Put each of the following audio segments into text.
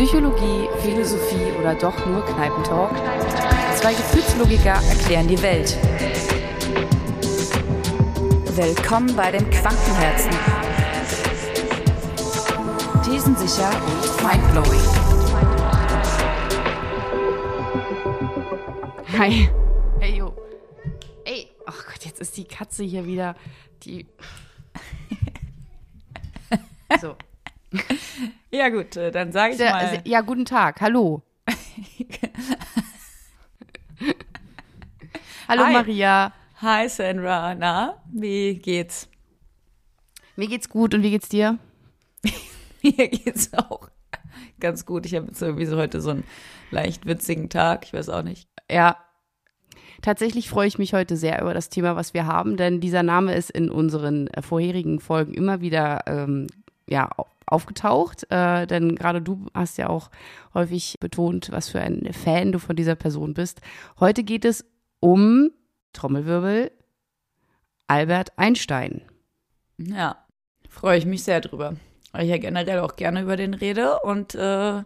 Psychologie, Philosophie oder doch nur Kneipentalk? Zwei Gefühlslogiker erklären die Welt. Willkommen bei den Quantenherzen. Thesensicher und mindblowing. Hi. Hey, yo. Ey, ach Gott, jetzt ist die Katze hier wieder die. so. Ja, gut, äh, dann sage ich Der- mal. Ja, guten Tag. Hallo. Hallo Hi. Maria. Hi Sandra, na, wie geht's? Mir geht's gut und wie geht's dir? Mir geht's auch ganz gut. Ich habe jetzt irgendwie so heute so einen leicht witzigen Tag, ich weiß auch nicht. Ja. Tatsächlich freue ich mich heute sehr über das Thema, was wir haben, denn dieser Name ist in unseren äh, vorherigen Folgen immer wieder ähm, ja, aufgetaucht. Äh, denn gerade du hast ja auch häufig betont, was für ein Fan du von dieser Person bist. Heute geht es um Trommelwirbel Albert Einstein. Ja, freue ich mich sehr drüber. Weil ich ja generell auch gerne über den rede und äh,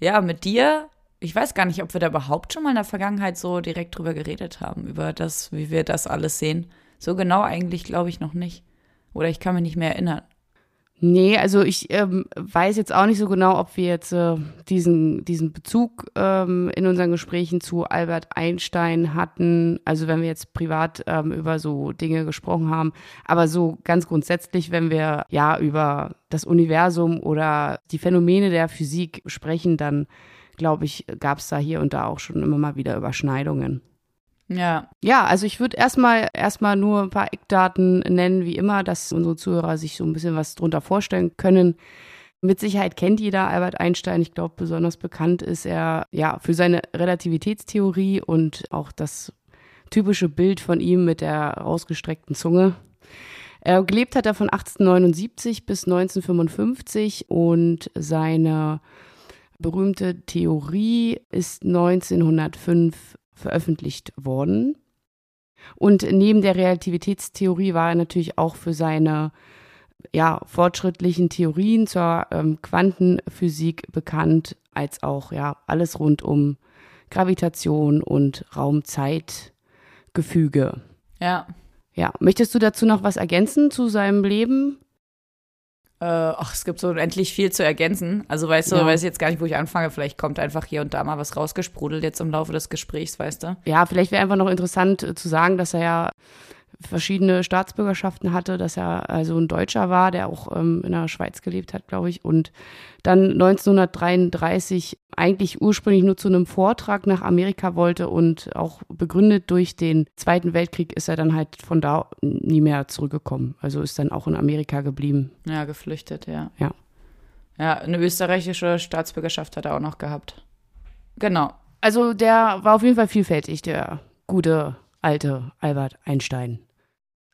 ja, mit dir. Ich weiß gar nicht, ob wir da überhaupt schon mal in der Vergangenheit so direkt drüber geredet haben, über das, wie wir das alles sehen. So genau eigentlich glaube ich noch nicht. Oder ich kann mich nicht mehr erinnern. Nee, also ich ähm, weiß jetzt auch nicht so genau, ob wir jetzt äh, diesen, diesen Bezug ähm, in unseren Gesprächen zu Albert Einstein hatten. Also wenn wir jetzt privat ähm, über so Dinge gesprochen haben. Aber so ganz grundsätzlich, wenn wir ja über das Universum oder die Phänomene der Physik sprechen, dann glaube ich, gab es da hier und da auch schon immer mal wieder Überschneidungen. Ja, Ja, also ich würde erstmal erstmal nur ein paar Eckdaten nennen, wie immer, dass unsere Zuhörer sich so ein bisschen was drunter vorstellen können. Mit Sicherheit kennt jeder Albert Einstein. Ich glaube, besonders bekannt ist er ja für seine Relativitätstheorie und auch das typische Bild von ihm mit der rausgestreckten Zunge. Er gelebt hat er von 1879 bis 1955 und seine berühmte Theorie ist 1905 veröffentlicht worden. Und neben der Relativitätstheorie war er natürlich auch für seine ja, fortschrittlichen Theorien zur ähm, Quantenphysik bekannt, als auch ja alles rund um Gravitation und Raumzeitgefüge. ja. Ja, möchtest du dazu noch was ergänzen zu seinem Leben? Äh, ach, es gibt so unendlich viel zu ergänzen. Also weißt du, Ja. weiß ich jetzt gar nicht, wo ich anfange. Vielleicht kommt einfach hier und da mal was rausgesprudelt jetzt im Laufe des Gesprächs, weißt du? Ja, vielleicht wäre einfach noch interessant äh, zu sagen, dass er ja verschiedene Staatsbürgerschaften hatte, dass er also ein Deutscher war, der auch ähm, in der Schweiz gelebt hat, glaube ich, und dann 1933 eigentlich ursprünglich nur zu einem Vortrag nach Amerika wollte und auch begründet durch den Zweiten Weltkrieg ist er dann halt von da nie mehr zurückgekommen. Also ist dann auch in Amerika geblieben. Ja, geflüchtet, ja. Ja. Ja, eine österreichische Staatsbürgerschaft hat er auch noch gehabt. Genau. Also der war auf jeden Fall vielfältig, der gute alte Albert Einstein.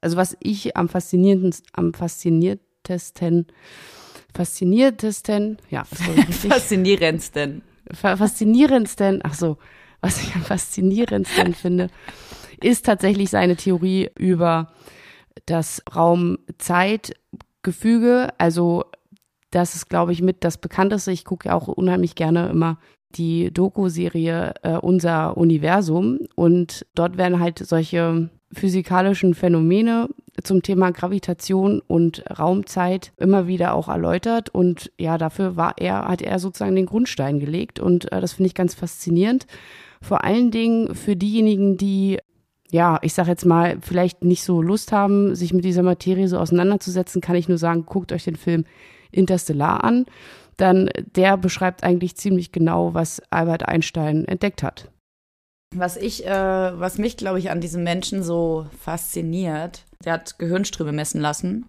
Also was ich am faszinierendsten, am fasziniertesten, fasziniertesten, ja, das war richtig, Faszinierendsten. fa- faszinierendsten, ach so, was ich am faszinierendsten finde, ist tatsächlich seine Theorie über das Raum-Zeit-Gefüge. Also das ist, glaube ich, mit das bekannteste. Ich gucke ja auch unheimlich gerne immer die Doku-Serie äh, Unser Universum und dort werden halt solche physikalischen Phänomene zum Thema Gravitation und Raumzeit immer wieder auch erläutert und ja, dafür war er, hat er sozusagen den Grundstein gelegt und äh, das finde ich ganz faszinierend. Vor allen Dingen für diejenigen, die ja, ich sag jetzt mal, vielleicht nicht so Lust haben, sich mit dieser Materie so auseinanderzusetzen, kann ich nur sagen, guckt euch den Film Interstellar an. Dann der beschreibt eigentlich ziemlich genau, was Albert Einstein entdeckt hat. Was ich, äh, was mich, glaube ich, an diesem Menschen so fasziniert, der hat Gehirnströme messen lassen.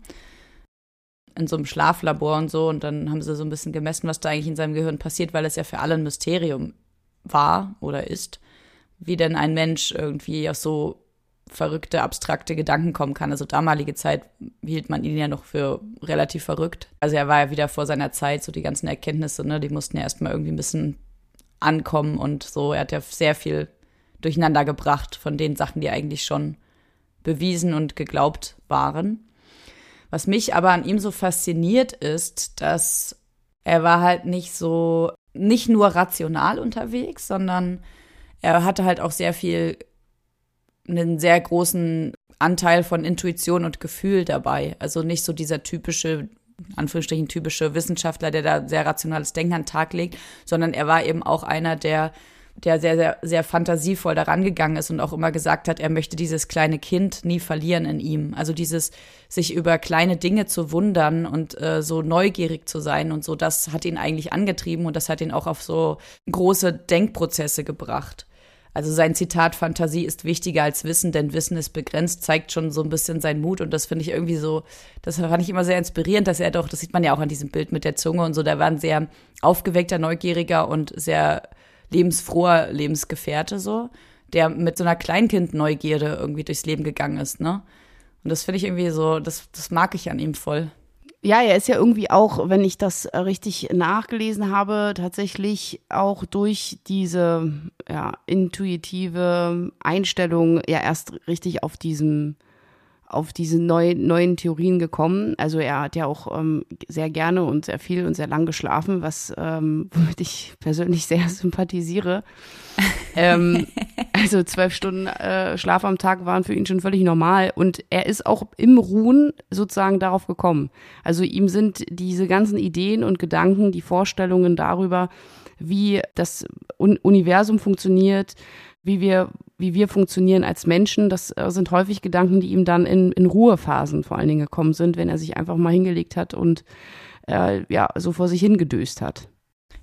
In so einem Schlaflabor und so. Und dann haben sie so ein bisschen gemessen, was da eigentlich in seinem Gehirn passiert, weil es ja für alle ein Mysterium war oder ist, wie denn ein Mensch irgendwie auf so verrückte, abstrakte Gedanken kommen kann. Also damalige Zeit hielt man ihn ja noch für relativ verrückt. Also er war ja wieder vor seiner Zeit, so die ganzen Erkenntnisse, ne, die mussten ja erstmal irgendwie ein bisschen ankommen und so. Er hat ja sehr viel durcheinander gebracht von den Sachen, die eigentlich schon bewiesen und geglaubt waren. Was mich aber an ihm so fasziniert ist, dass er war halt nicht so nicht nur rational unterwegs, sondern er hatte halt auch sehr viel, einen sehr großen Anteil von Intuition und Gefühl dabei. Also nicht so dieser typische, Anführungsstrichen typische Wissenschaftler, der da sehr rationales Denken an den Tag legt, sondern er war eben auch einer, der der sehr, sehr, sehr fantasievoll daran gegangen ist und auch immer gesagt hat, er möchte dieses kleine Kind nie verlieren in ihm. Also dieses sich über kleine Dinge zu wundern und äh, so neugierig zu sein und so, das hat ihn eigentlich angetrieben und das hat ihn auch auf so große Denkprozesse gebracht. Also sein Zitat Fantasie ist wichtiger als Wissen, denn Wissen ist begrenzt, zeigt schon so ein bisschen seinen Mut und das finde ich irgendwie so, das fand ich immer sehr inspirierend, dass er doch, das sieht man ja auch an diesem Bild mit der Zunge und so, der war ein sehr aufgeweckter, neugieriger und sehr lebensfroher Lebensgefährte so, der mit so einer Kleinkind-Neugierde irgendwie durchs Leben gegangen ist, ne? Und das finde ich irgendwie so, das, das mag ich an ihm voll. Ja, er ist ja irgendwie auch, wenn ich das richtig nachgelesen habe, tatsächlich auch durch diese ja, intuitive Einstellung ja erst richtig auf diesem auf diese neu, neuen Theorien gekommen. Also er hat ja auch ähm, sehr gerne und sehr viel und sehr lang geschlafen, was ähm, womit ich persönlich sehr sympathisiere. ähm, also zwölf Stunden äh, Schlaf am Tag waren für ihn schon völlig normal und er ist auch im Ruhen sozusagen darauf gekommen. Also ihm sind diese ganzen Ideen und Gedanken, die Vorstellungen darüber, wie das Universum funktioniert, wie wir, wie wir funktionieren als Menschen, das äh, sind häufig Gedanken, die ihm dann in, in Ruhephasen vor allen Dingen gekommen sind, wenn er sich einfach mal hingelegt hat und äh, ja, so vor sich hingedöst hat.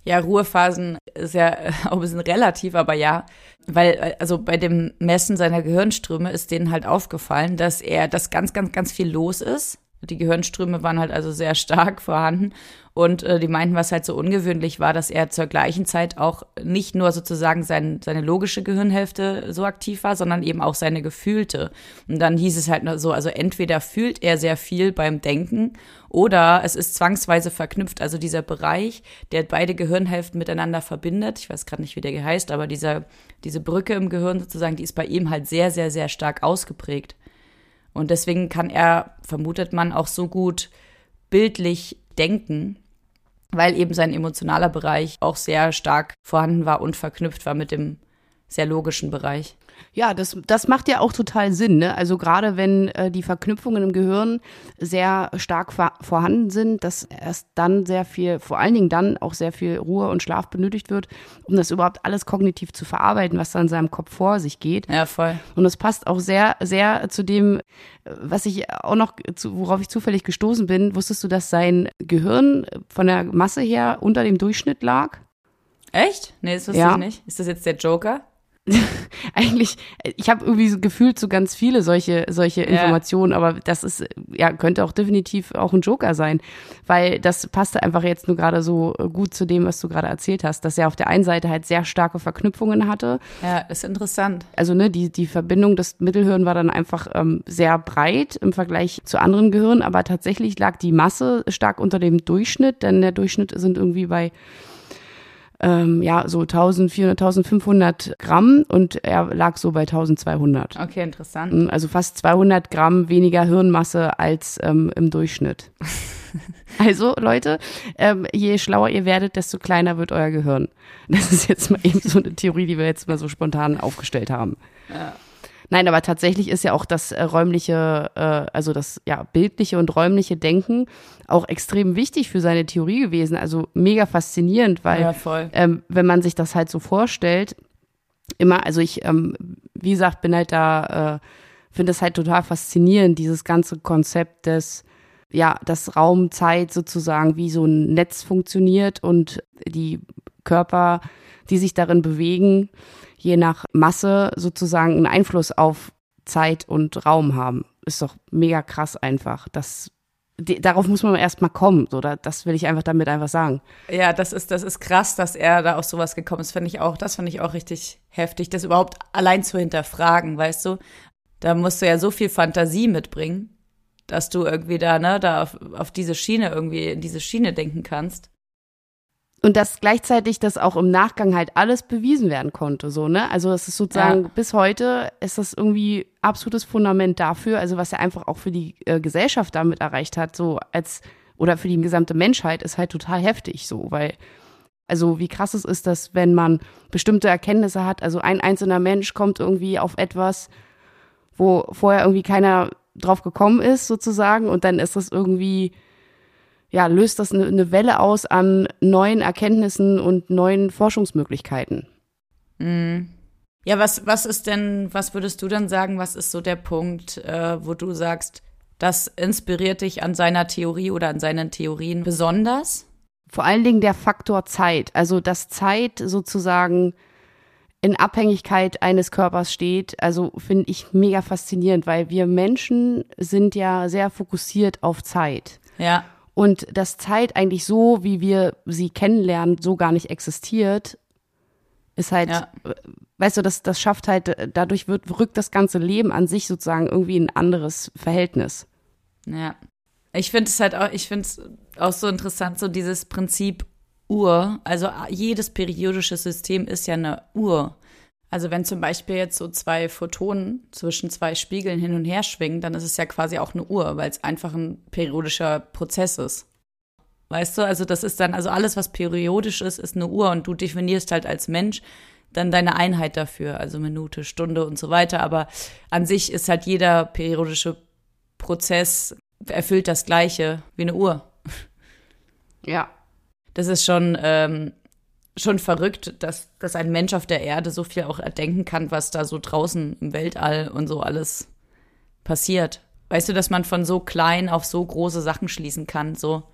Ja, Ruhephasen ist ja auch ein bisschen relativ, aber ja, weil äh, also bei dem Messen seiner Gehirnströme ist denen halt aufgefallen, dass er, dass ganz, ganz, ganz viel los ist. Die Gehirnströme waren halt also sehr stark vorhanden und äh, die meinten, was halt so ungewöhnlich war, dass er zur gleichen Zeit auch nicht nur sozusagen sein, seine logische Gehirnhälfte so aktiv war, sondern eben auch seine gefühlte. Und dann hieß es halt nur so, also entweder fühlt er sehr viel beim Denken oder es ist zwangsweise verknüpft. Also dieser Bereich, der beide Gehirnhälften miteinander verbindet, ich weiß gerade nicht, wie der heißt, aber dieser, diese Brücke im Gehirn sozusagen, die ist bei ihm halt sehr, sehr, sehr stark ausgeprägt. Und deswegen kann er, vermutet man, auch so gut bildlich denken, weil eben sein emotionaler Bereich auch sehr stark vorhanden war und verknüpft war mit dem sehr logischen Bereich. Ja, das, das macht ja auch total Sinn. Ne? Also gerade wenn äh, die Verknüpfungen im Gehirn sehr stark vorhanden sind, dass erst dann sehr viel, vor allen Dingen dann auch sehr viel Ruhe und Schlaf benötigt wird, um das überhaupt alles kognitiv zu verarbeiten, was da in seinem Kopf vor sich geht. Ja, voll. Und das passt auch sehr, sehr zu dem, was ich auch noch, zu, worauf ich zufällig gestoßen bin. Wusstest du, dass sein Gehirn von der Masse her unter dem Durchschnitt lag? Echt? Nee, das wusste ja. ich nicht. Ist das jetzt der Joker? eigentlich, ich habe irgendwie so gefühlt so ganz viele solche, solche Informationen, ja. aber das ist, ja, könnte auch definitiv auch ein Joker sein, weil das passte einfach jetzt nur gerade so gut zu dem, was du gerade erzählt hast, dass er auf der einen Seite halt sehr starke Verknüpfungen hatte. Ja, ist interessant. Also, ne, die, die Verbindung des Mittelhirn war dann einfach ähm, sehr breit im Vergleich zu anderen Gehirnen, aber tatsächlich lag die Masse stark unter dem Durchschnitt, denn der Durchschnitt sind irgendwie bei ähm, ja, so 1400, 1500 Gramm und er lag so bei 1200. Okay, interessant. Mm, also fast 200 Gramm weniger Hirnmasse als ähm, im Durchschnitt. also Leute, ähm, je schlauer ihr werdet, desto kleiner wird euer Gehirn. Das ist jetzt mal eben so eine Theorie, die wir jetzt mal so spontan aufgestellt haben. Ja. Nein, aber tatsächlich ist ja auch das äh, räumliche, äh, also das ja bildliche und räumliche Denken auch extrem wichtig für seine Theorie gewesen. Also mega faszinierend, weil ja, ähm, wenn man sich das halt so vorstellt, immer, also ich, ähm, wie gesagt, bin halt da, äh, finde es halt total faszinierend, dieses ganze Konzept des ja, dass Raum, Zeit sozusagen wie so ein Netz funktioniert und die Körper, die sich darin bewegen, je nach Masse sozusagen einen Einfluss auf Zeit und Raum haben. Ist doch mega krass einfach. Das, die, darauf muss man erst mal kommen. So, da, das will ich einfach damit einfach sagen. Ja, das ist, das ist krass, dass er da auf sowas gekommen ist. Finde ich auch, das finde ich auch richtig heftig, das überhaupt allein zu hinterfragen, weißt du? Da musst du ja so viel Fantasie mitbringen, dass du irgendwie da, ne, da auf, auf diese Schiene irgendwie, in diese Schiene denken kannst. Und dass gleichzeitig das auch im Nachgang halt alles bewiesen werden konnte, so, ne? Also es ist sozusagen, ja. bis heute ist das irgendwie absolutes Fundament dafür, also was er einfach auch für die äh, Gesellschaft damit erreicht hat, so als, oder für die gesamte Menschheit, ist halt total heftig, so, weil Also wie krass es ist, dass wenn man bestimmte Erkenntnisse hat, also ein einzelner Mensch kommt irgendwie auf etwas, wo vorher irgendwie keiner drauf gekommen ist, sozusagen, und dann ist das irgendwie, ja, löst das eine, eine Welle aus an neuen Erkenntnissen und neuen Forschungsmöglichkeiten. Mhm. Ja, was, was ist denn, was würdest du dann sagen, was ist so der Punkt, äh, wo du sagst, das inspiriert dich an seiner Theorie oder an seinen Theorien besonders? Vor allen Dingen der Faktor Zeit, also dass Zeit sozusagen in Abhängigkeit eines Körpers steht, also finde ich mega faszinierend, weil wir Menschen sind ja sehr fokussiert auf Zeit. Ja. Und dass Zeit eigentlich so, wie wir sie kennenlernen, so gar nicht existiert, ist halt, Ja. weißt du, das, das schafft halt, dadurch wird, rückt das ganze Leben an sich sozusagen irgendwie in ein anderes Verhältnis. Ja. Ich finde es halt auch, ich finde es auch so interessant, so dieses Prinzip Uhr. Also jedes periodische System ist ja eine Uhr. Also wenn zum Beispiel jetzt so zwei Photonen zwischen zwei Spiegeln hin und her schwingen, dann ist es ja quasi auch eine Uhr, weil es einfach ein periodischer Prozess ist. Weißt du, also das ist dann, also alles, was periodisch ist, ist eine Uhr und du definierst halt als Mensch dann deine Einheit dafür, also Minute, Stunde und so weiter. Aber an sich ist halt jeder periodische Prozess erfüllt das Gleiche wie eine Uhr. Ja. Das ist schon, ähm, schon verrückt, dass, dass ein Mensch auf der Erde so viel auch erdenken kann, was da so draußen im Weltall und so alles passiert. Weißt du, dass man von so klein auf so große Sachen schließen kann, so.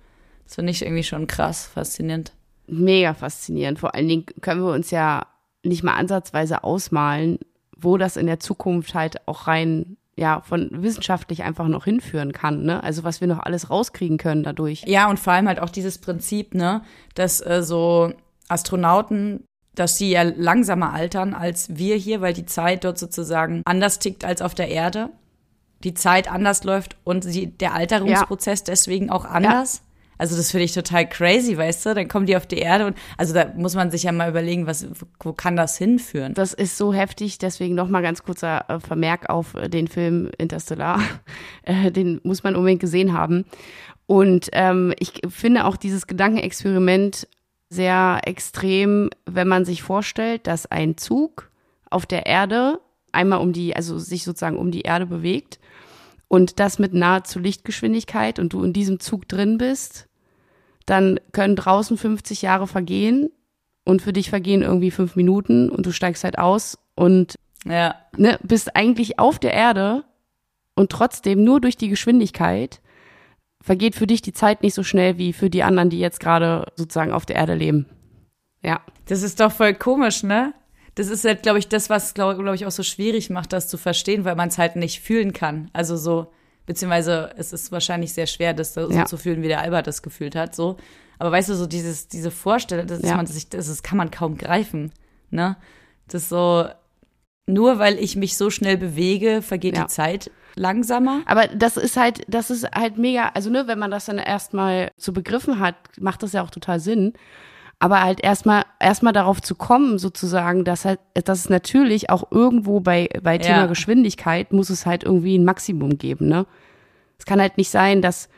Das finde ich irgendwie schon krass, faszinierend. Mega faszinierend. Vor allen Dingen können wir uns ja nicht mal ansatzweise ausmalen, wo das in der Zukunft halt auch rein, ja, von wissenschaftlich einfach noch hinführen kann, ne? Also was wir noch alles rauskriegen können dadurch. Ja, und vor allem halt auch dieses Prinzip, ne, dass äh, so Astronauten, dass sie ja langsamer altern als wir hier, weil die Zeit dort sozusagen anders tickt als auf der Erde. Die Zeit anders läuft und sie, der Alterungsprozess deswegen auch anders. Also das finde ich total crazy, weißt du? Dann kommen die auf die Erde und also da muss man sich ja mal überlegen, was, wo kann das hinführen? Das ist so heftig, deswegen nochmal ganz kurzer äh, Vermerk auf äh, den Film Interstellar. Äh, den muss man unbedingt gesehen haben. Und ähm, ich finde auch dieses Gedankenexperiment sehr extrem, wenn man sich vorstellt, dass ein Zug auf der Erde einmal um die, also sich sozusagen um die Erde bewegt und das mit nahezu Lichtgeschwindigkeit und du in diesem Zug drin bist, dann können draußen 50 Jahre vergehen und für dich vergehen irgendwie fünf Minuten und du steigst halt aus und Ja, ne, bist eigentlich auf der Erde und trotzdem nur durch die Geschwindigkeit vergeht für dich die Zeit nicht so schnell wie für die anderen, die jetzt gerade sozusagen auf der Erde leben. Ja. Das ist doch voll komisch, ne? Das ist halt, glaube ich, das, was, glaube glaub ich, auch so schwierig macht, das zu verstehen, weil man es halt nicht fühlen kann. Also so, beziehungsweise es ist wahrscheinlich sehr schwer, das so Ja. zu fühlen, wie der Albert das gefühlt hat, so. Aber weißt du, so dieses, diese Vorstellung, dass Ja. man sich, das, das kann man kaum greifen, ne? Das ist so, nur weil ich mich so schnell bewege, vergeht Ja. die Zeit langsamer. Aber das ist halt, das ist halt mega, also ne, wenn man das dann erstmal so begriffen hat, macht das ja auch total Sinn. Aber halt erstmal, erstmal darauf zu kommen, sozusagen, dass halt, dass es natürlich auch irgendwo bei, bei Thema Ja. Geschwindigkeit muss es halt irgendwie ein Maximum geben, ne? Es kann halt nicht sein, dass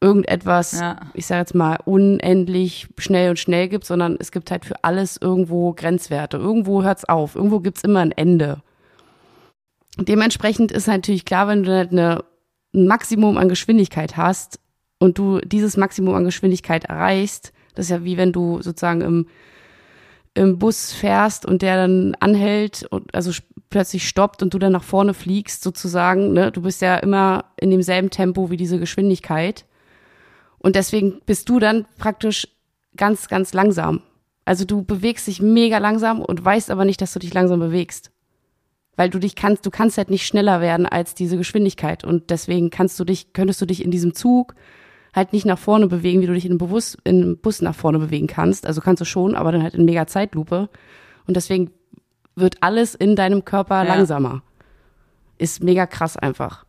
irgendetwas, Ja. ich sage jetzt mal, unendlich schnell und schnell gibt, sondern es gibt halt für alles irgendwo Grenzwerte. Irgendwo hört's auf, irgendwo gibt's immer ein Ende. Dementsprechend ist natürlich klar, wenn du halt eine, ein Maximum an Geschwindigkeit hast und du dieses Maximum an Geschwindigkeit erreichst, das ist ja wie wenn du sozusagen im, im Bus fährst und der dann anhält und also plötzlich stoppt und du dann nach vorne fliegst sozusagen. Ne? Du bist ja immer in demselben Tempo wie diese Geschwindigkeit. Und deswegen bist du dann praktisch ganz, ganz langsam. Also du bewegst dich mega langsam und weißt aber nicht, dass du dich langsam bewegst. Weil du dich kannst, du kannst halt nicht schneller werden als diese Geschwindigkeit. Und deswegen kannst du dich, könntest du dich in diesem Zug halt nicht nach vorne bewegen, wie du dich in einem, Bewusst, in einem Bus nach vorne bewegen kannst. Also kannst du schon, aber dann halt in mega Zeitlupe. Und deswegen wird alles in deinem Körper Ja. langsamer. Ist mega krass einfach.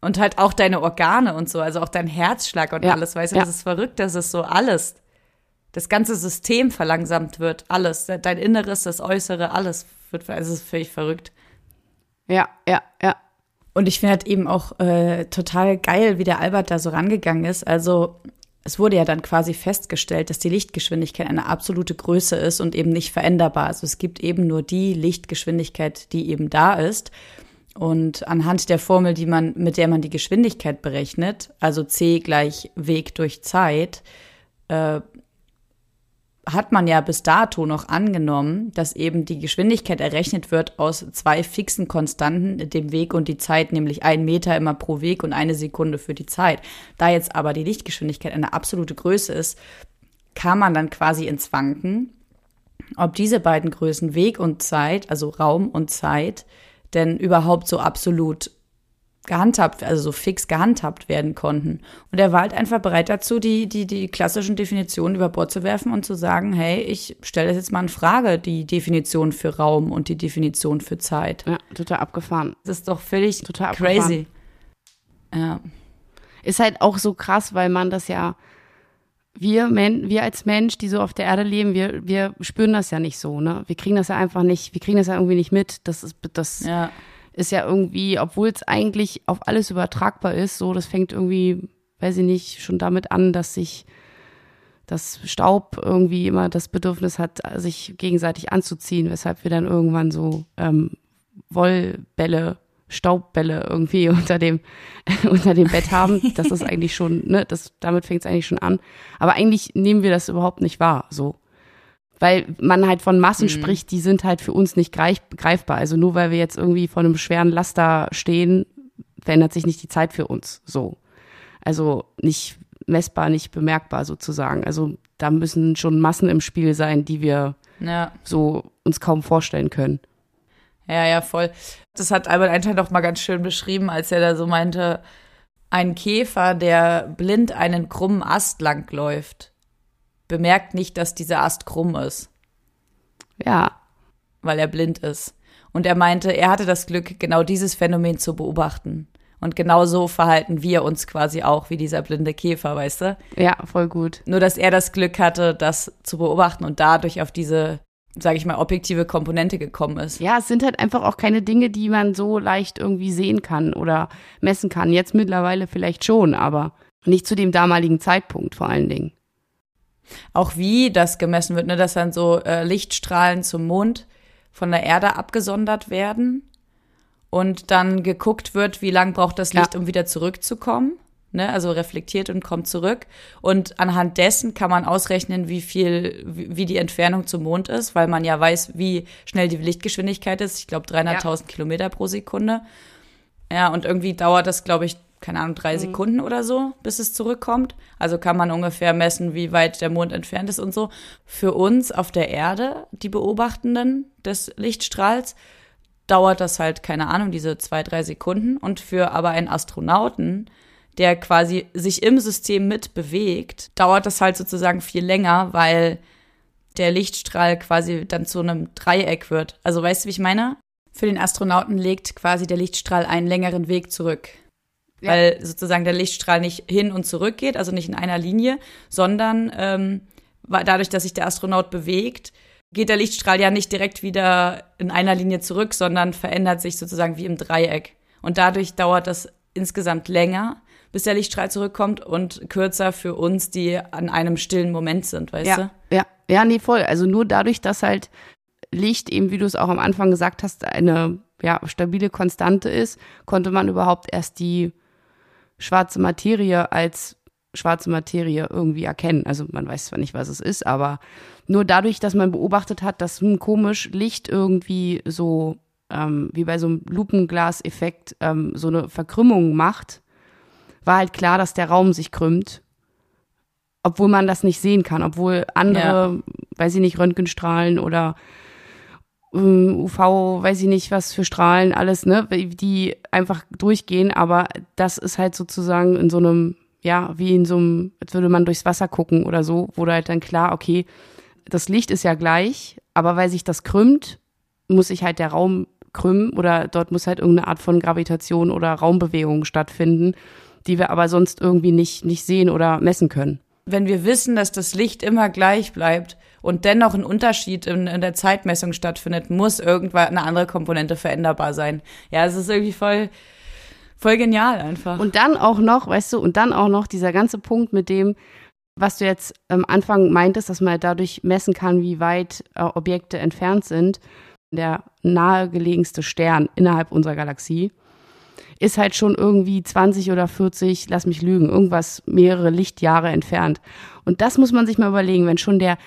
Und halt auch deine Organe und so, also auch dein Herzschlag und Ja, alles, weißt du, ja. das ist verrückt, dass es so alles, das ganze System verlangsamt wird, alles, dein Inneres, das Äußere, alles wird, also es ist völlig verrückt. Ja, ja, ja. Und ich finde halt eben auch äh, total geil, wie der Albert da so rangegangen ist. Also es wurde ja dann quasi festgestellt, dass die Lichtgeschwindigkeit eine absolute Größe ist und eben nicht veränderbar. Also es gibt eben nur die Lichtgeschwindigkeit, die eben da ist. Und anhand der Formel, die man, mit der man die Geschwindigkeit berechnet, also c gleich Weg durch Zeit, äh, hat man ja bis dato noch angenommen, dass eben die Geschwindigkeit errechnet wird aus zwei fixen Konstanten, dem Weg und die Zeit, nämlich ein Meter immer pro Weg und eine Sekunde für die Zeit. Da jetzt aber die Lichtgeschwindigkeit eine absolute Größe ist, kam man dann quasi ins Wanken, ob diese beiden Größen Weg und Zeit, also Raum und Zeit, denn überhaupt so absolut gehandhabt, also so fix gehandhabt werden konnten. Und er war halt einfach bereit dazu, die, die, die klassischen Definitionen über Bord zu werfen und zu sagen, hey, ich stelle das jetzt mal in Frage, die Definition für Raum und die Definition für Zeit. Ja, total abgefahren. Das ist doch völlig total crazy. Ja. Ist halt auch so krass, weil man das ja, wir, Men wir als Mensch, die so auf der Erde leben, wir, wir spüren das ja nicht so, ne? Wir kriegen das ja einfach nicht, wir kriegen das ja irgendwie nicht mit. Das ist, das, ja ist ja irgendwie, obwohl es eigentlich auf alles übertragbar ist, so, das fängt irgendwie, weiß ich nicht, schon damit an, dass sich das Staub irgendwie immer das Bedürfnis hat, sich gegenseitig anzuziehen, weshalb wir dann irgendwann so ähm, Wollbälle, Staubbälle irgendwie unter dem, unter dem Bett haben. Das ist eigentlich schon, ne, das, damit fängt es eigentlich schon an. Aber eigentlich nehmen wir das überhaupt nicht wahr, so weil man halt von Massen mhm. spricht, die sind halt für uns nicht greifbar. Also nur weil wir jetzt irgendwie vor einem schweren Laster stehen, verändert sich nicht die Zeit für uns so. Also nicht messbar, nicht bemerkbar sozusagen. Also da müssen schon Massen im Spiel sein, die wir ja. so uns kaum vorstellen können. Ja, ja, voll. Das hat Albert Einstein doch mal ganz schön beschrieben, als er da so meinte, ein Käfer, der blind einen krummen Ast langläuft bemerkt nicht, dass dieser Ast krumm ist. Ja. Weil er blind ist. Und er meinte, er hatte das Glück, genau dieses Phänomen zu beobachten. Und genau so verhalten wir uns quasi auch wie dieser blinde Käfer, weißt du? Ja, voll gut. Nur, dass er das Glück hatte, das zu beobachten und dadurch auf diese, sage ich mal, objektive Komponente gekommen ist. Ja, es sind halt einfach auch keine Dinge, die man so leicht irgendwie sehen kann oder messen kann. Jetzt mittlerweile vielleicht schon, aber nicht zu dem damaligen Zeitpunkt vor allen Dingen. Auch wie das gemessen wird, ne, dass dann so äh, Lichtstrahlen zum Mond von der Erde abgesondert werden und dann geguckt wird, wie lang braucht das Licht, ja. um wieder zurückzukommen. Ne, also reflektiert und kommt zurück. Und anhand dessen kann man ausrechnen, wie viel, wie, die Entfernung zum Mond ist, weil man ja weiß, wie schnell die Lichtgeschwindigkeit ist. Ich glaube 300.000 ja. Kilometer pro Sekunde. Ja, und irgendwie dauert das, glaube ich, keine Ahnung, drei mhm. Sekunden oder so, bis es zurückkommt. Also kann man ungefähr messen, wie weit der Mond entfernt ist und so. Für uns auf der Erde, die Beobachtenden des Lichtstrahls, dauert das halt, keine Ahnung, diese zwei, drei Sekunden. Und für aber einen Astronauten, der quasi sich im System mit bewegt, dauert das halt sozusagen viel länger, weil der Lichtstrahl quasi dann zu einem Dreieck wird. Also weißt du, wie ich meine? Für den Astronauten legt quasi der Lichtstrahl einen längeren Weg zurück. Ja. Weil sozusagen der Lichtstrahl nicht hin und zurück geht, also nicht in einer Linie, sondern ähm, dadurch, dass sich der Astronaut bewegt, geht der Lichtstrahl ja nicht direkt wieder in einer Linie zurück, sondern verändert sich sozusagen wie im Dreieck. Und dadurch dauert das insgesamt länger, bis der Lichtstrahl zurückkommt und kürzer für uns, die an einem stillen Moment sind, weißt ja, du? Ja, ja, nee, voll. Also nur dadurch, dass halt Licht eben, wie du es auch am Anfang gesagt hast, eine ja, stabile Konstante ist, konnte man überhaupt erst die schwarze Materie als schwarze Materie irgendwie erkennen. Also man weiß zwar nicht, was es ist, aber nur dadurch, dass man beobachtet hat, dass ein komisch Licht irgendwie so ähm, wie bei so einem Lupenglaseffekt ähm, so eine Verkrümmung macht, war halt klar, dass der Raum sich krümmt, obwohl man das nicht sehen kann, obwohl andere, ja. weiß ich nicht, Röntgenstrahlen oder UV, weiß ich nicht, was für Strahlen, alles, ne, die einfach durchgehen, aber das ist halt sozusagen in so einem, ja, wie in so einem, als würde man durchs Wasser gucken oder so, wurde halt dann klar, okay, das Licht ist ja gleich, aber weil sich das krümmt, muss sich halt der Raum krümmen oder dort muss halt irgendeine Art von Gravitation oder Raumbewegung stattfinden, die wir aber sonst irgendwie nicht, nicht sehen oder messen können. Wenn wir wissen, dass das Licht immer gleich bleibt, und dennoch ein Unterschied in, in der Zeitmessung stattfindet, muss irgendwann eine andere Komponente veränderbar sein. Ja, es ist irgendwie voll, voll genial einfach. Und dann auch noch, weißt du, und dann auch noch dieser ganze Punkt mit dem, was du jetzt am Anfang meintest, dass man dadurch messen kann, wie weit äh, Objekte entfernt sind, der nahegelegenste Stern innerhalb unserer Galaxie ist halt schon irgendwie 20 oder 40, lass mich lügen, irgendwas mehrere Lichtjahre entfernt. Und das muss man sich mal überlegen, wenn schon der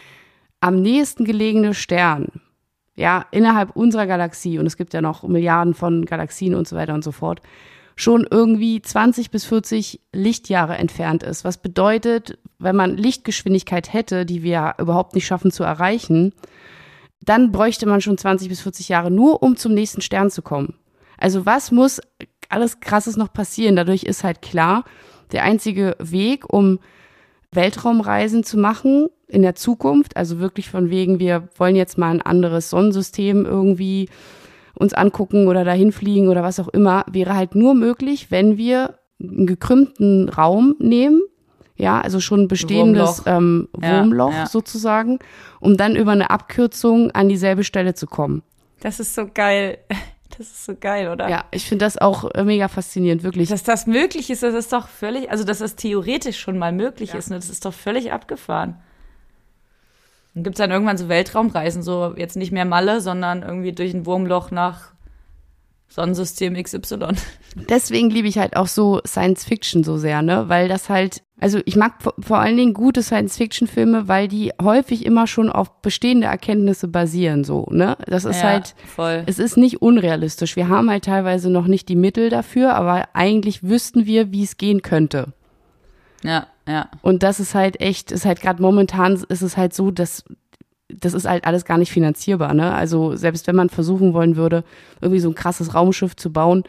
am nächsten gelegene Stern, ja, innerhalb unserer Galaxie, und es gibt ja noch Milliarden von Galaxien und so weiter und so fort, schon irgendwie 20 bis 40 Lichtjahre entfernt ist. Was bedeutet, wenn man Lichtgeschwindigkeit hätte, die wir überhaupt nicht schaffen zu erreichen, dann bräuchte man schon 20 bis 40 Jahre nur, um zum nächsten Stern zu kommen. Also was muss alles Krasses noch passieren? Dadurch ist halt klar, der einzige Weg, um Weltraumreisen zu machen in der Zukunft, also wirklich von wegen, wir wollen jetzt mal ein anderes Sonnensystem irgendwie uns angucken oder dahin fliegen oder was auch immer, wäre halt nur möglich, wenn wir einen gekrümmten Raum nehmen, ja, also schon ein bestehendes Wurmloch, ähm, Wurmloch ja, ja. sozusagen, um dann über eine Abkürzung an dieselbe Stelle zu kommen. Das ist so geil. Das ist so geil, oder? Ja, ich finde das auch äh, mega faszinierend, wirklich. Dass das möglich ist, das ist doch völlig, also dass das theoretisch schon mal möglich ja. ist, ne, das ist doch völlig abgefahren. Dann gibt es dann irgendwann so Weltraumreisen, so jetzt nicht mehr Malle, sondern irgendwie durch ein Wurmloch nach Sonnensystem XY. Deswegen liebe ich halt auch so Science Fiction so sehr, ne? Weil das halt, also ich mag vor allen Dingen gute Science Fiction Filme, weil die häufig immer schon auf bestehende Erkenntnisse basieren, so, ne? Das ist ja, halt, voll. es ist nicht unrealistisch. Wir haben halt teilweise noch nicht die Mittel dafür, aber eigentlich wüssten wir, wie es gehen könnte. Ja, ja. Und das ist halt echt, ist halt gerade momentan ist es halt so, dass das ist halt alles gar nicht finanzierbar. Ne? Also selbst wenn man versuchen wollen würde, irgendwie so ein krasses Raumschiff zu bauen,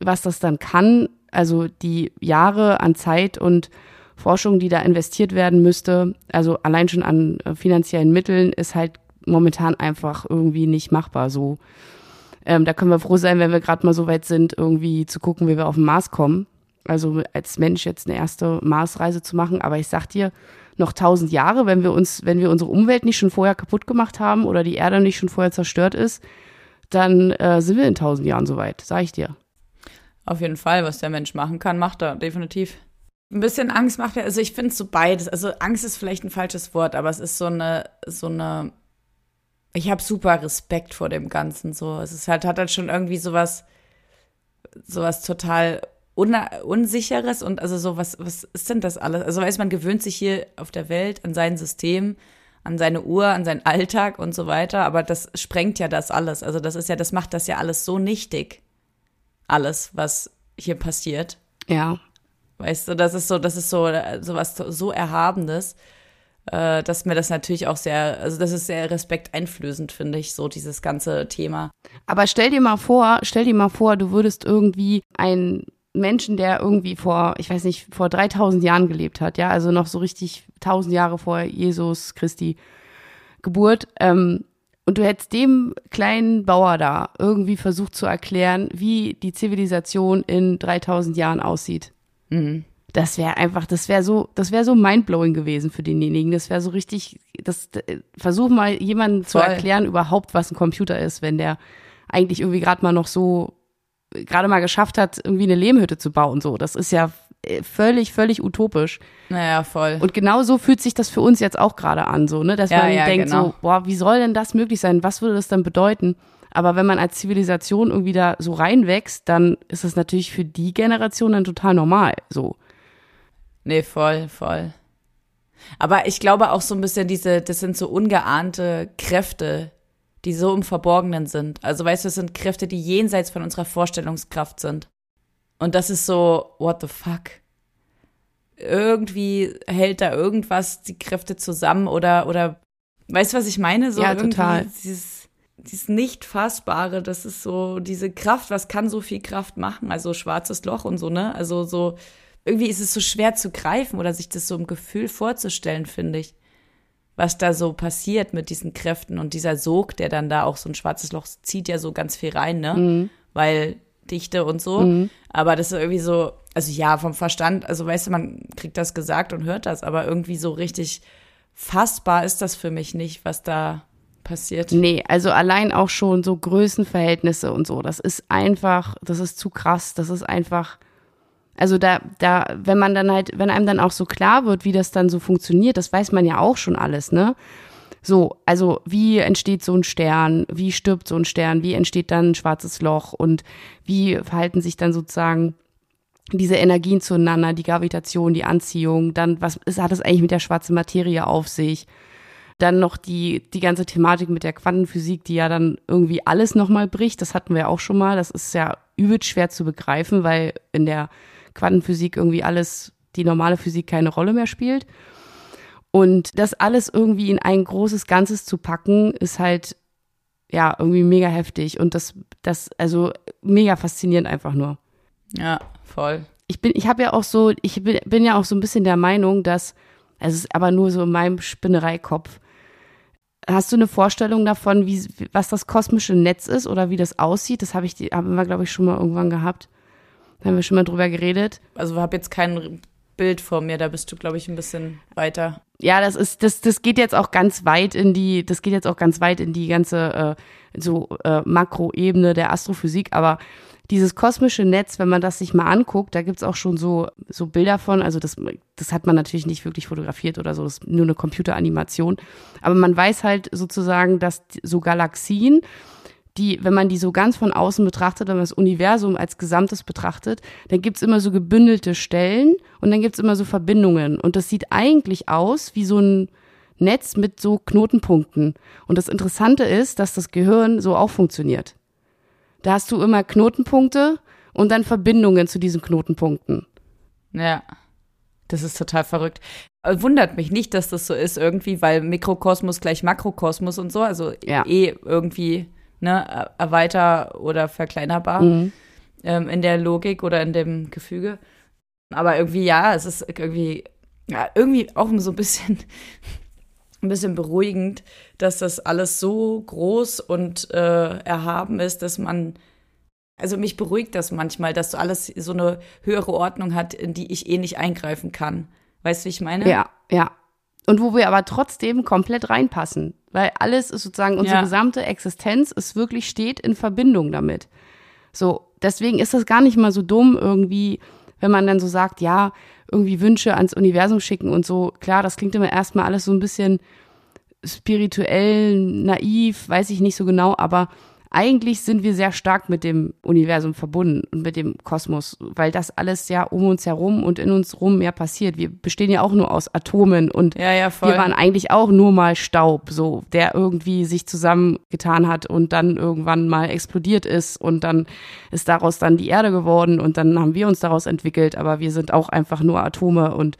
was das dann kann, also die Jahre an Zeit und Forschung, die da investiert werden müsste, also allein schon an äh, finanziellen Mitteln, ist halt momentan einfach irgendwie nicht machbar. So, ähm, da können wir froh sein, wenn wir gerade mal so weit sind, irgendwie zu gucken, wie wir auf den Mars kommen. Also als Mensch jetzt eine erste Marsreise zu machen. Aber ich sag dir, noch tausend Jahre, wenn wir uns, wenn wir unsere Umwelt nicht schon vorher kaputt gemacht haben oder die Erde nicht schon vorher zerstört ist, dann äh, sind wir in tausend Jahren soweit, sag ich dir. Auf jeden Fall, was der Mensch machen kann, macht er, definitiv. Ein bisschen Angst macht er, also ich finde so beides. Also Angst ist vielleicht ein falsches Wort, aber es ist so eine, so eine, ich habe super Respekt vor dem Ganzen. So, es ist halt, hat halt schon irgendwie sowas, sowas total un Unsicheres und also so, was, was ist denn das alles? Also weiß man gewöhnt sich hier auf der Welt an sein System, an seine Uhr, an seinen Alltag und so weiter, aber das sprengt ja das alles. Also das ist ja, das macht das ja alles so nichtig. Alles, was hier passiert. Ja. Weißt du, das ist so, das ist so, so was so Erhabenes, äh, dass mir das natürlich auch sehr, also das ist sehr respekteinflößend, finde ich, so dieses ganze Thema. Aber stell dir mal vor, stell dir mal vor, du würdest irgendwie ein Menschen, der irgendwie vor, ich weiß nicht, vor 3000 Jahren gelebt hat, ja, also noch so richtig 1000 Jahre vor Jesus Christi Geburt. Ähm, und du hättest dem kleinen Bauer da irgendwie versucht zu erklären, wie die Zivilisation in 3000 Jahren aussieht. Mhm. Das wäre einfach, das wäre so, das wäre so mindblowing gewesen für denjenigen. Das wäre so richtig, das, versuch mal jemanden zu erklären überhaupt, was ein Computer ist, wenn der eigentlich irgendwie gerade mal noch so gerade mal geschafft hat, irgendwie eine Lehmhütte zu bauen. So, das ist ja äh, völlig, völlig utopisch. Naja, voll. Und genau so fühlt sich das für uns jetzt auch gerade an, so, ne? Dass ja, man ja, denkt genau. so, boah, wie soll denn das möglich sein? Was würde das dann bedeuten? Aber wenn man als Zivilisation irgendwie da so reinwächst, dann ist das natürlich für die Generation dann total normal, so. Nee, voll, voll. Aber ich glaube auch so ein bisschen diese, das sind so ungeahnte Kräfte, die so im Verborgenen sind. Also weißt du, es sind Kräfte, die jenseits von unserer Vorstellungskraft sind. Und das ist so, what the fuck? Irgendwie hält da irgendwas die Kräfte zusammen oder, oder, weißt du, was ich meine? So ja, total. Dieses, dieses nicht fassbare, das ist so, diese Kraft, was kann so viel Kraft machen? Also schwarzes Loch und so, ne? Also so, irgendwie ist es so schwer zu greifen oder sich das so im Gefühl vorzustellen, finde ich was da so passiert mit diesen Kräften und dieser Sog, der dann da auch so ein schwarzes Loch zieht ja so ganz viel rein, ne? Mhm. Weil Dichte und so. Mhm. Aber das ist irgendwie so, also ja, vom Verstand, also weißt du, man kriegt das gesagt und hört das, aber irgendwie so richtig fassbar ist das für mich nicht, was da passiert. Nee, also allein auch schon so Größenverhältnisse und so, das ist einfach, das ist zu krass, das ist einfach, Also da, da, wenn man dann halt, wenn einem dann auch so klar wird, wie das dann so funktioniert, das weiß man ja auch schon alles, ne? So, also wie entsteht so ein Stern, wie stirbt so ein Stern, wie entsteht dann ein schwarzes Loch und wie verhalten sich dann sozusagen diese Energien zueinander, die Gravitation, die Anziehung, dann was ist, hat es eigentlich mit der schwarzen Materie auf sich? Dann noch die, die ganze Thematik mit der Quantenphysik, die ja dann irgendwie alles nochmal bricht. Das hatten wir auch schon mal. Das ist ja übel schwer zu begreifen, weil in der Quantenphysik irgendwie alles, die normale Physik keine Rolle mehr spielt. Und das alles irgendwie in ein großes Ganzes zu packen, ist halt ja irgendwie mega heftig und das, das, also mega faszinierend einfach nur. Ja, voll. Ich bin, ich habe ja auch so, ich bin, bin ja auch so ein bisschen der Meinung, dass, es ist aber nur so in meinem Spinnereikopf. Hast du eine Vorstellung davon, wie, was das kosmische Netz ist oder wie das aussieht? Das habe ich, haben wir, glaube ich, schon mal irgendwann gehabt. Da haben wir schon mal drüber geredet. Also ich habe jetzt kein Bild vor mir, da bist du, glaube ich, ein bisschen weiter. Ja, das ist, das, das geht jetzt auch ganz weit in die, das geht jetzt auch ganz weit in die ganze äh, so äh, Makroebene der Astrophysik, aber dieses kosmische Netz, wenn man das sich mal anguckt, da gibt's auch schon so, so Bilder von, also das, das hat man natürlich nicht wirklich fotografiert oder so, das ist nur eine Computeranimation. Aber man weiß halt sozusagen, dass so Galaxien, die, wenn man die so ganz von außen betrachtet, wenn man das Universum als Gesamtes betrachtet, dann gibt's immer so gebündelte Stellen und dann gibt's immer so Verbindungen. Und das sieht eigentlich aus wie so ein Netz mit so Knotenpunkten. Und das Interessante ist, dass das Gehirn so auch funktioniert. Da hast du immer Knotenpunkte und dann Verbindungen zu diesen Knotenpunkten. Ja, das ist total verrückt. Äh, wundert mich nicht, dass das so ist irgendwie, weil Mikrokosmos gleich Makrokosmos und so, also ja. eh irgendwie ne, erweiter- oder verkleinerbar mhm. ähm, in der Logik oder in dem Gefüge. Aber irgendwie, ja, es ist irgendwie, ja, irgendwie auch so ein bisschen ein bisschen beruhigend, dass das alles so groß und äh, erhaben ist, dass man, also mich beruhigt das manchmal, dass so alles so eine höhere Ordnung hat, in die ich eh nicht eingreifen kann. Weißt du, wie ich meine? Ja, ja. Und wo wir aber trotzdem komplett reinpassen, weil alles ist sozusagen, unsere ja. gesamte Existenz ist wirklich steht in Verbindung damit. So, deswegen ist das gar nicht mal so dumm irgendwie, wenn man dann so sagt, ja, irgendwie Wünsche ans Universum schicken und so. Klar, das klingt immer erstmal alles so ein bisschen spirituell, naiv, weiß ich nicht so genau, aber eigentlich sind wir sehr stark mit dem Universum verbunden und mit dem Kosmos, weil das alles ja um uns herum und in uns rum ja passiert. Wir bestehen ja auch nur aus Atomen und ja, ja, wir waren eigentlich auch nur mal Staub, so der irgendwie sich zusammengetan hat und dann irgendwann mal explodiert ist und dann ist daraus dann die Erde geworden und dann haben wir uns daraus entwickelt, aber wir sind auch einfach nur Atome und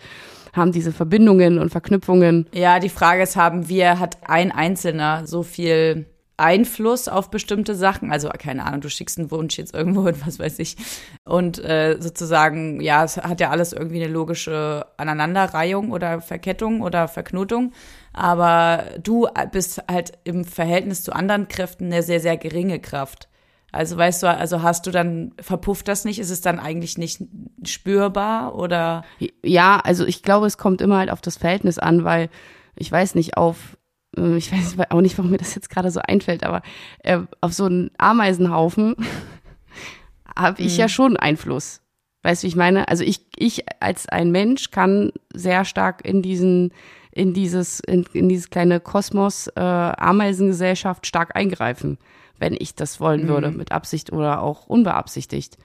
haben diese Verbindungen und Verknüpfungen. Ja, die Frage ist, haben wir, hat ein Einzelner so viel Einfluss auf bestimmte Sachen. Also, keine Ahnung, du schickst einen Wunsch jetzt irgendwo und was weiß ich. Und äh, sozusagen, ja, es hat ja alles irgendwie eine logische Aneinanderreihung oder Verkettung oder Verknotung. Aber du bist halt im Verhältnis zu anderen Kräften eine sehr, sehr geringe Kraft. Also weißt du, also hast du dann, verpufft das nicht? Ist es dann eigentlich nicht spürbar oder? Ja, also ich glaube, es kommt immer halt auf das Verhältnis an, weil ich weiß nicht, auf ich weiß auch nicht, warum mir das jetzt gerade so einfällt, aber äh, auf so einen Ameisenhaufen habe ich mhm. ja schon Einfluss. Weißt du, wie ich meine? Also ich, ich als ein Mensch kann sehr stark in diesen, in dieses, in, in dieses kleine Kosmos äh, Ameisengesellschaft stark eingreifen, wenn ich das wollen mhm. würde, mit Absicht oder auch unbeabsichtigt.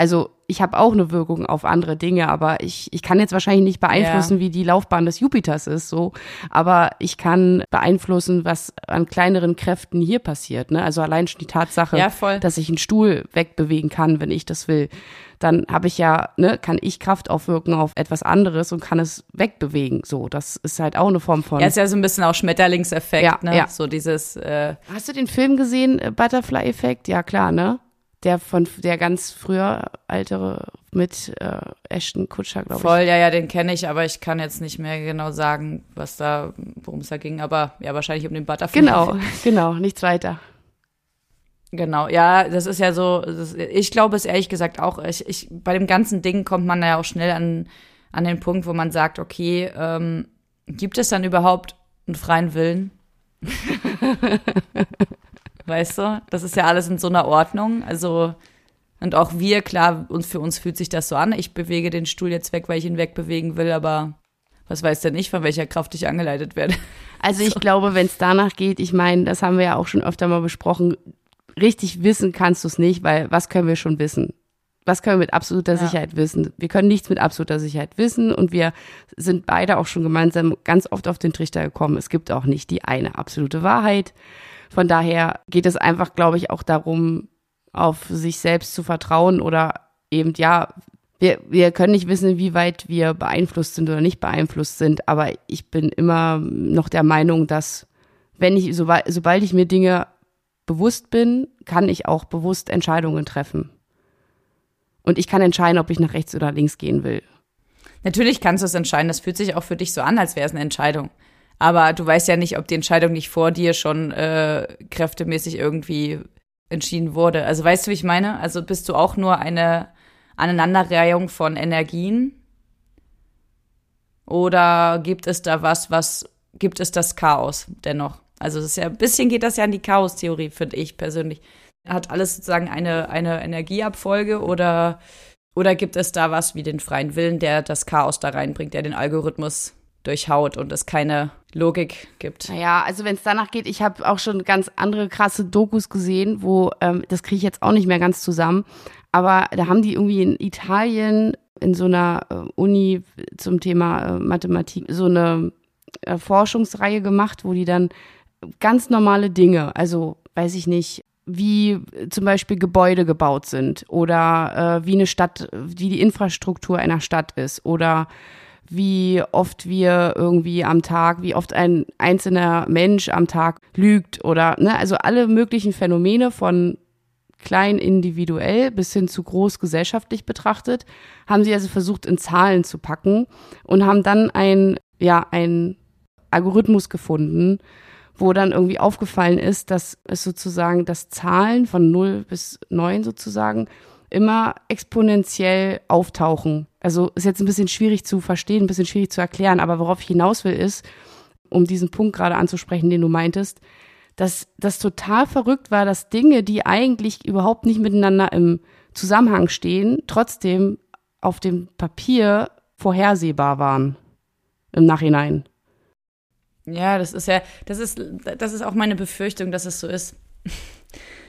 Also ich habe auch eine Wirkung auf andere Dinge, aber ich, ich kann jetzt wahrscheinlich nicht beeinflussen, ja. wie die Laufbahn des Jupiters ist, so. Aber ich kann beeinflussen, was an kleineren Kräften hier passiert. Ne? Also allein schon die Tatsache, ja, dass ich einen Stuhl wegbewegen kann, wenn ich das will. Dann habe ich ja, ne, kann ich Kraft aufwirken auf etwas anderes und kann es wegbewegen. So, das ist halt auch eine Form von. Ja, ist ja so ein bisschen auch Schmetterlingseffekt, ja, ne? Ja. So dieses. Äh Hast du den Film gesehen, äh, Butterfly-Effekt? Ja, klar, ne? Der von der ganz früher ältere mit äh, Ashton Kutscher, glaube ich. Voll, ja, ja, den kenne ich, aber ich kann jetzt nicht mehr genau sagen, was da, worum es da ging, aber ja, wahrscheinlich um den Butterfly. Genau, genau, nichts weiter. Genau, ja, das ist ja so, das, ich glaube es ehrlich gesagt auch, ich, ich, bei dem ganzen Ding kommt man ja auch schnell an, an den Punkt, wo man sagt, okay, ähm, gibt es dann überhaupt einen freien Willen? Weißt du? Das ist ja alles in so einer Ordnung. Also Und auch wir, klar, uns, für uns fühlt sich das so an. Ich bewege den Stuhl jetzt weg, weil ich ihn wegbewegen will, aber was weiß denn ich, von welcher Kraft ich angeleitet werde. Also ich so. glaube, wenn es danach geht, ich meine, das haben wir ja auch schon öfter mal besprochen, richtig wissen kannst du es nicht, weil was können wir schon wissen? Was können wir mit absoluter ja. Sicherheit wissen? Wir können nichts mit absoluter Sicherheit wissen und wir sind beide auch schon gemeinsam ganz oft auf den Trichter gekommen. Es gibt auch nicht die eine absolute Wahrheit. Von daher geht es einfach, glaube ich, auch darum, auf sich selbst zu vertrauen oder eben, ja, wir, wir können nicht wissen, wie weit wir beeinflusst sind oder nicht beeinflusst sind, aber ich bin immer noch der Meinung, dass wenn ich, sobald, sobald ich mir Dinge bewusst bin, kann ich auch bewusst Entscheidungen treffen. Und ich kann entscheiden, ob ich nach rechts oder links gehen will. Natürlich kannst du es entscheiden. Das fühlt sich auch für dich so an, als wäre es eine Entscheidung. Aber du weißt ja nicht, ob die Entscheidung nicht vor dir schon äh, kräftemäßig irgendwie entschieden wurde. Also weißt du, wie ich meine? Also bist du auch nur eine Aneinanderreihung von Energien? Oder gibt es da was, was gibt es das Chaos dennoch? Also es ist ja ein bisschen geht das ja in die Chaos-Theorie, finde ich persönlich. Hat alles sozusagen eine, eine Energieabfolge oder, oder gibt es da was wie den freien Willen, der das Chaos da reinbringt, der den Algorithmus durchhaut und es keine Logik gibt. Naja, also wenn es danach geht, ich habe auch schon ganz andere krasse Dokus gesehen, wo, ähm, das kriege ich jetzt auch nicht mehr ganz zusammen, aber da haben die irgendwie in Italien in so einer äh, Uni zum Thema äh, Mathematik so eine äh, Forschungsreihe gemacht, wo die dann ganz normale Dinge, also weiß ich nicht, wie zum Beispiel Gebäude gebaut sind oder wie eine Stadt, wie die Infrastruktur einer Stadt ist oder wie oft wir irgendwie am Tag, wie oft ein einzelner Mensch am Tag lügt oder, ne, also alle möglichen Phänomene von klein individuell bis hin zu groß gesellschaftlich betrachtet, haben sie also versucht in Zahlen zu packen und haben dann ein, ja, ein Algorithmus gefunden, wo dann irgendwie aufgefallen ist, dass es sozusagen das Zahlen von 0 bis 9 sozusagen immer exponentiell auftauchen. Also ist jetzt ein bisschen schwierig zu verstehen, ein bisschen schwierig zu erklären, aber worauf ich hinaus will ist, um diesen Punkt gerade anzusprechen, den du meintest, dass das total verrückt war, dass Dinge, die eigentlich überhaupt nicht miteinander im Zusammenhang stehen, trotzdem auf dem Papier vorhersehbar waren im Nachhinein. Ja, das ist ja, das ist, das ist auch meine Befürchtung, dass es so ist.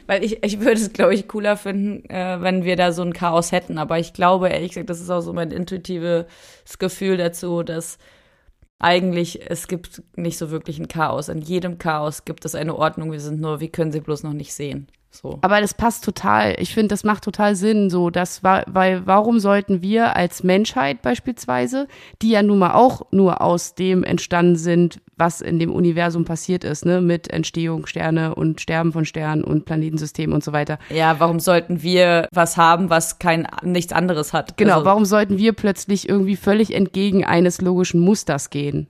Weil ich, ich würde es, glaube ich, cooler finden, äh, wenn wir da so ein Chaos hätten. Aber ich glaube, ehrlich gesagt, das ist auch so mein intuitives Gefühl dazu, dass eigentlich es gibt nicht so wirklich ein Chaos. In jedem Chaos gibt es eine Ordnung. Wir sind nur, wir können sie bloß noch nicht sehen. So. Aber das passt total. Ich finde, das macht total Sinn. So, das war, weil warum sollten wir als Menschheit beispielsweise, die ja nun mal auch nur aus dem entstanden sind, was in dem Universum passiert ist, ne, mit Entstehung Sterne und Sterben von Sternen und Planetensystemen und so weiter. Ja, warum sollten wir was haben, was kein nichts anderes hat? Genau, also, warum sollten wir plötzlich irgendwie völlig entgegen eines logischen Musters gehen?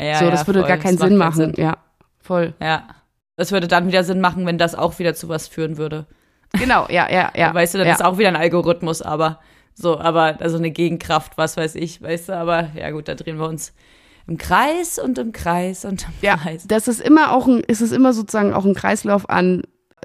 Ja, so, das ja, würde voll. gar keinen Sinn machen. Sinn. Ja, voll. Ja. Es würde dann wieder Sinn machen, wenn das auch wieder zu was führen würde. Genau, ja, ja, ja. Weißt du, dann ja. ist auch wieder ein Algorithmus, aber so, aber also eine Gegenkraft, was weiß ich, weißt du, aber ja gut, da drehen wir uns im Kreis und im Kreis und im ja, Kreis. Das ist immer auch ein, ist es immer sozusagen auch ein Kreislauf an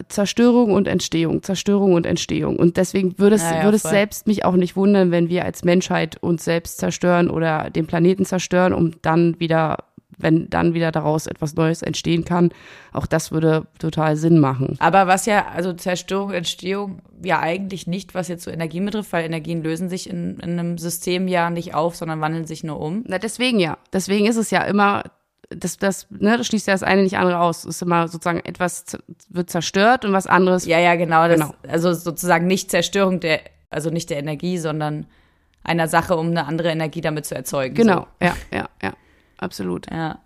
Zerstörung und Entstehung, Zerstörung und Entstehung. Und deswegen würde es, ja, ja, würde es selbst mich auch nicht wundern, wenn wir als Menschheit uns selbst zerstören oder den Planeten zerstören, um dann wieder wenn dann wieder daraus etwas Neues entstehen kann. Auch das würde total Sinn machen. Aber was ja, also Zerstörung, Entstehung ja eigentlich nicht, was jetzt so Energie betrifft, weil Energien lösen sich in, in einem System ja nicht auf, sondern wandeln sich nur um. Na, deswegen ja. Deswegen ist es ja immer das, das, ne, das schließt ja das eine nicht andere aus. Es ist immer sozusagen etwas wird zerstört und was anderes. Ja, ja, genau. Das, genau. Also sozusagen nicht Zerstörung der, also nicht der Energie, sondern einer Sache, um eine andere Energie damit zu erzeugen. Genau, so. ja, ja, ja absolut. Ja.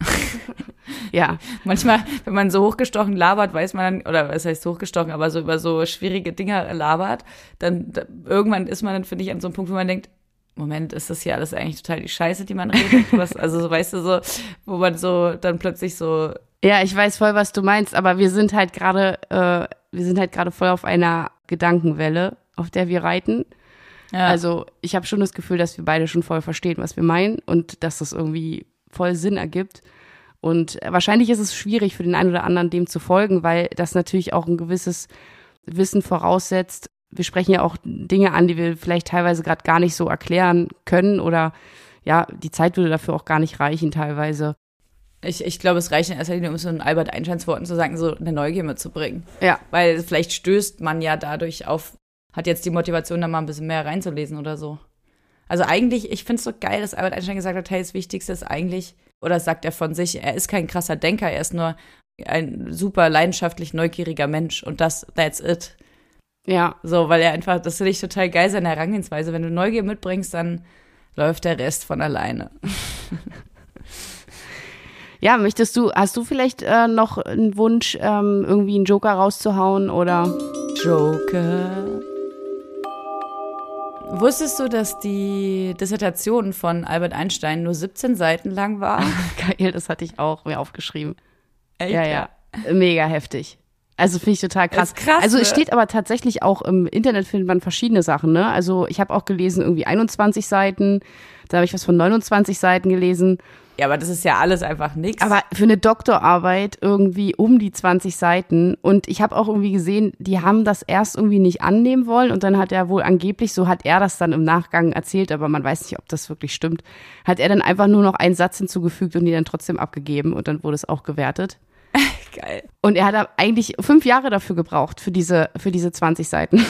ja. Manchmal, wenn man so hochgestochen labert, weiß man dann, oder was heißt hochgestochen, aber so über so schwierige Dinge labert, dann da, irgendwann ist man dann, finde ich, an so einem Punkt, wo man denkt, Moment, ist das hier alles eigentlich total die Scheiße, die man redet? Was, also, so, weißt du, so, wo man so dann plötzlich so. Ja, ich weiß voll, was du meinst, aber wir sind halt gerade, äh, wir sind halt gerade voll auf einer Gedankenwelle, auf der wir reiten. Ja. Also ich habe schon das Gefühl, dass wir beide schon voll verstehen, was wir meinen und dass das irgendwie voll Sinn ergibt. Und wahrscheinlich ist es schwierig für den einen oder anderen dem zu folgen, weil das natürlich auch ein gewisses Wissen voraussetzt, wir sprechen ja auch Dinge an, die wir vielleicht teilweise gerade gar nicht so erklären können oder ja, die Zeit würde dafür auch gar nicht reichen teilweise. Ich, ich glaube, es reicht in erster Linie, um so ein Albert Einsteins Worten zu sagen, so eine Neugier mitzubringen. Ja. Weil vielleicht stößt man ja dadurch auf, hat jetzt die Motivation, da mal ein bisschen mehr reinzulesen oder so. Also eigentlich, ich finde es so geil, dass Albert Einstein gesagt hat, hey, das Wichtigste ist eigentlich, oder sagt er von sich, er ist kein krasser Denker, er ist nur ein super leidenschaftlich neugieriger Mensch und das, that's it. Ja. So, weil er einfach, das finde ich total geil, seine Herangehensweise. Wenn du Neugier mitbringst, dann läuft der Rest von alleine. Ja, möchtest du, hast du vielleicht äh, noch einen Wunsch, ähm, irgendwie einen Joker rauszuhauen oder? Joker. Wusstest du, dass die Dissertation von Albert Einstein nur 17 Seiten lang war? Geil, das hatte ich auch mir aufgeschrieben. Echt? Ja, ja. Mega heftig. Also finde ich total krass. Krass, also es ne? steht aber tatsächlich auch im Internet findet man verschiedene Sachen, ne? Also ich habe auch gelesen irgendwie 21 Seiten, da habe ich was von 29 Seiten gelesen. Ja, aber das ist ja alles einfach nichts. Aber für eine Doktorarbeit irgendwie um die 20 Seiten. Und ich habe auch irgendwie gesehen, die haben das erst irgendwie nicht annehmen wollen. Und dann hat er wohl angeblich, so hat er das dann im Nachgang erzählt, aber man weiß nicht, ob das wirklich stimmt, hat er dann einfach nur noch einen Satz hinzugefügt und die dann trotzdem abgegeben. Und dann wurde es auch gewertet. geil. Und er hat eigentlich fünf Jahre dafür gebraucht, für diese, für diese 20 Seiten.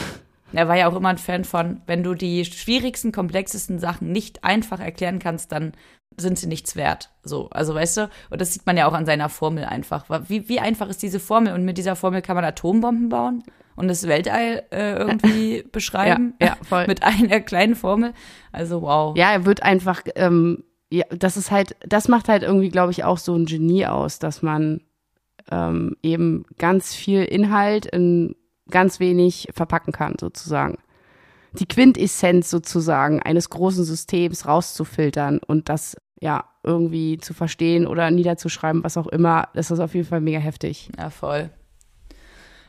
Er war ja auch immer ein Fan von, wenn du die schwierigsten, komplexesten Sachen nicht einfach erklären kannst, dann sind sie nichts wert. So, also weißt du, und das sieht man ja auch an seiner Formel einfach. Wie, wie einfach ist diese Formel? Und mit dieser Formel kann man Atombomben bauen und das Weltall äh, irgendwie beschreiben. Ja, ja, voll. Mit einer kleinen Formel. Also wow. Ja, er wird einfach, ähm, ja, das ist halt, das macht halt irgendwie, glaube ich, auch so ein Genie aus, dass man ähm, eben ganz viel Inhalt in ganz wenig verpacken kann, sozusagen. Die Quintessenz sozusagen eines großen Systems rauszufiltern und das ja irgendwie zu verstehen oder niederzuschreiben, was auch immer, das ist auf jeden Fall mega heftig. Ja, voll.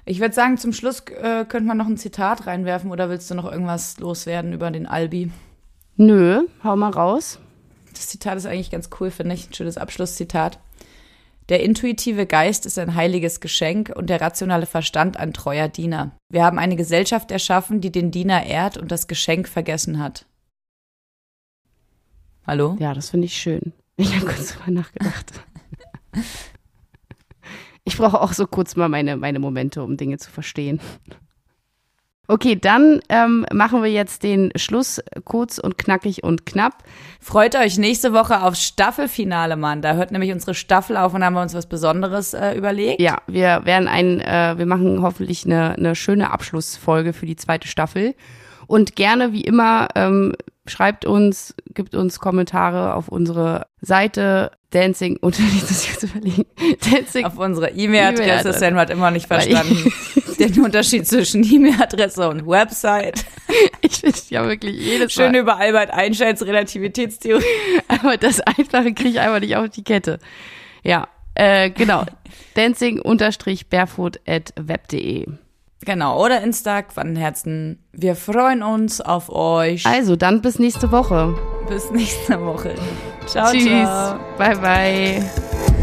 Ich würde sagen, zum Schluss äh, könnte man noch ein Zitat reinwerfen oder willst du noch irgendwas loswerden über den Albi? Nö, hau mal raus. Das Zitat ist eigentlich ganz cool, finde ich. Ein schönes Abschlusszitat. Der intuitive Geist ist ein heiliges Geschenk und der rationale Verstand ein treuer Diener. Wir haben eine Gesellschaft erschaffen, die den Diener ehrt und das Geschenk vergessen hat. Hallo? Ja, das finde ich schön. Ich habe kurz drüber nachgedacht. Ich brauche auch so kurz mal meine, meine Momente, um Dinge zu verstehen. Okay, dann ähm, machen wir jetzt den Schluss kurz und knackig und knapp. Freut euch nächste Woche aufs Staffelfinale, Mann. Da hört nämlich unsere Staffel auf und haben wir uns was Besonderes äh, überlegt. Ja, wir werden ein, äh, wir machen hoffentlich eine, eine schöne Abschlussfolge für die zweite Staffel. Und gerne, wie immer, ähm, schreibt uns, gibt uns Kommentare auf unsere Seite Dancing und das jetzt überlegen. Dancing. Auf unsere E-Mail-Adresse. E-Mail-Adresse. Sam hat immer nicht verstanden den Unterschied zwischen E-Mail-Adresse und Website. Ich finde ja wirklich jedes Schön Mal. über Albert Einsteins Relativitätstheorie. Aber das Einfache kriege ich einfach nicht auf die Kette. Ja, äh, genau. Dancing-barefoot at web.de. Genau, oder Insta, Quantenherzen. Wir freuen uns auf euch. Also, dann bis nächste Woche. Bis nächste Woche. Ciao, Tschüss. ciao. Bye, bye.